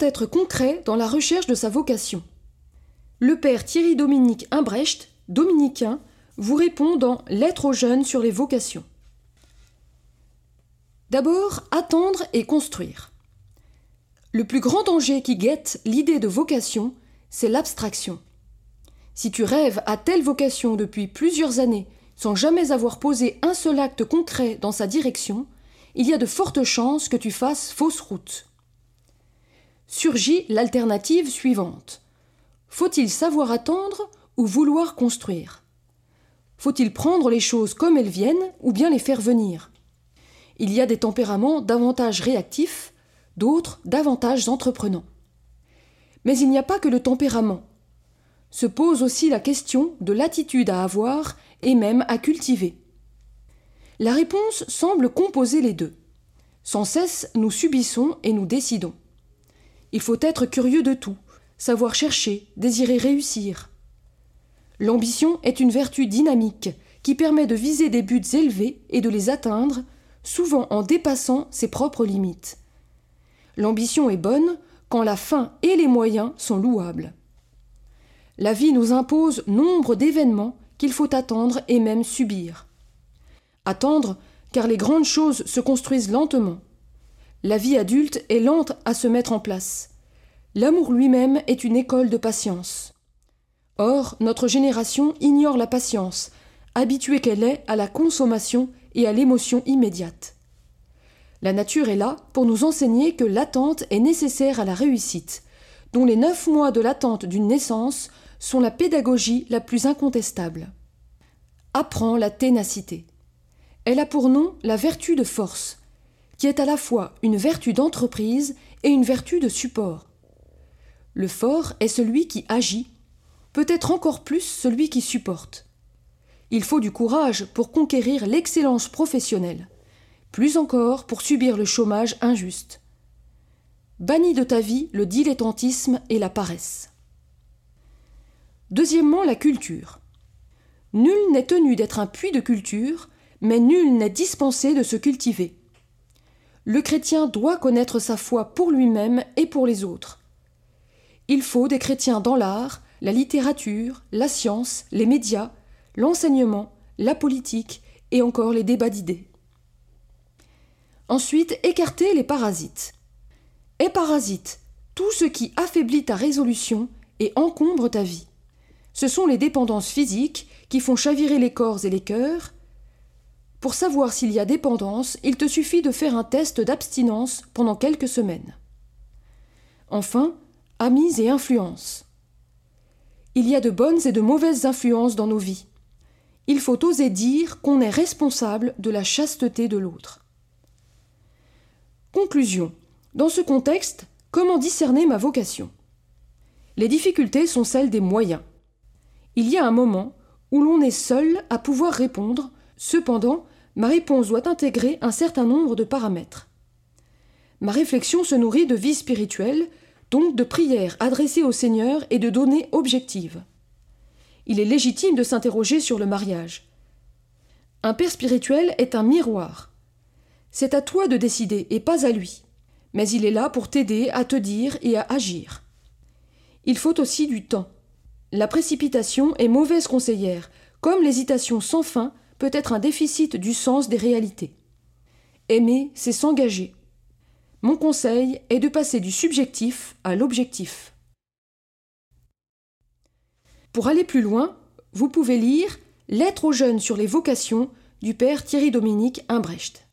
être concret dans la recherche de sa vocation Le père Thierry Dominique Imbrecht, dominicain, vous répond dans Lettre aux jeunes sur les vocations. D'abord, attendre et construire. Le plus grand danger qui guette l'idée de vocation, c'est l'abstraction. Si tu rêves à telle vocation depuis plusieurs années sans jamais avoir posé un seul acte concret dans sa direction, il y a de fortes chances que tu fasses fausse route. Surgit l'alternative suivante. Faut-il savoir attendre ou vouloir construire? Faut-il prendre les choses comme elles viennent ou bien les faire venir? Il y a des tempéraments davantage réactifs, d'autres davantage entreprenants. Mais il n'y a pas que le tempérament. Se pose aussi la question de l'attitude à avoir et même à cultiver. La réponse semble composer les deux. Sans cesse, nous subissons et nous décidons. Il faut être curieux de tout, savoir chercher, désirer réussir. L'ambition est une vertu dynamique qui permet de viser des buts élevés et de les atteindre, souvent en dépassant ses propres limites. L'ambition est bonne quand la fin et les moyens sont louables. La vie nous impose nombre d'événements qu'il faut attendre et même subir. Attendre, car les grandes choses se construisent lentement. La vie adulte est lente à se mettre en place. L'amour lui-même est une école de patience. Or, notre génération ignore la patience, habituée qu'elle est à la consommation et à l'émotion immédiate. La nature est là pour nous enseigner que l'attente est nécessaire à la réussite, dont les neuf mois de l'attente d'une naissance sont la pédagogie la plus incontestable. Apprends la ténacité. Elle a pour nom la vertu de force, qui est à la fois une vertu d'entreprise et une vertu de support. Le fort est celui qui agit, peut-être encore plus celui qui supporte. Il faut du courage pour conquérir l'excellence professionnelle, plus encore pour subir le chômage injuste. Bannis de ta vie le dilettantisme et la paresse. Deuxièmement, la culture. Nul n'est tenu d'être un puits de culture, mais nul n'est dispensé de se cultiver. Le chrétien doit connaître sa foi pour lui-même et pour les autres. Il faut des chrétiens dans l'art, la littérature, la science, les médias, l'enseignement, la politique et encore les débats d'idées. Ensuite, écarter les parasites. Et parasite, tout ce qui affaiblit ta résolution et encombre ta vie. Ce sont les dépendances physiques qui font chavirer les corps et les cœurs. Pour savoir s'il y a dépendance, il te suffit de faire un test d'abstinence pendant quelques semaines. Enfin, amis et influences. Il y a de bonnes et de mauvaises influences dans nos vies. Il faut oser dire qu'on est responsable de la chasteté de l'autre. Conclusion. Dans ce contexte, comment discerner ma vocation? Les difficultés sont celles des moyens il y a un moment où l'on est seul à pouvoir répondre, cependant, ma réponse doit intégrer un certain nombre de paramètres. Ma réflexion se nourrit de vie spirituelle, donc de prières adressées au Seigneur et de données objectives. Il est légitime de s'interroger sur le mariage. Un père spirituel est un miroir. C'est à toi de décider et pas à lui, mais il est là pour t'aider à te dire et à agir. Il faut aussi du temps. La précipitation est mauvaise conseillère, comme l'hésitation sans fin peut être un déficit du sens des réalités. Aimer, c'est s'engager. Mon conseil est de passer du subjectif à l'objectif. Pour aller plus loin, vous pouvez lire Lettre aux jeunes sur les vocations du père Thierry Dominique Imbrecht.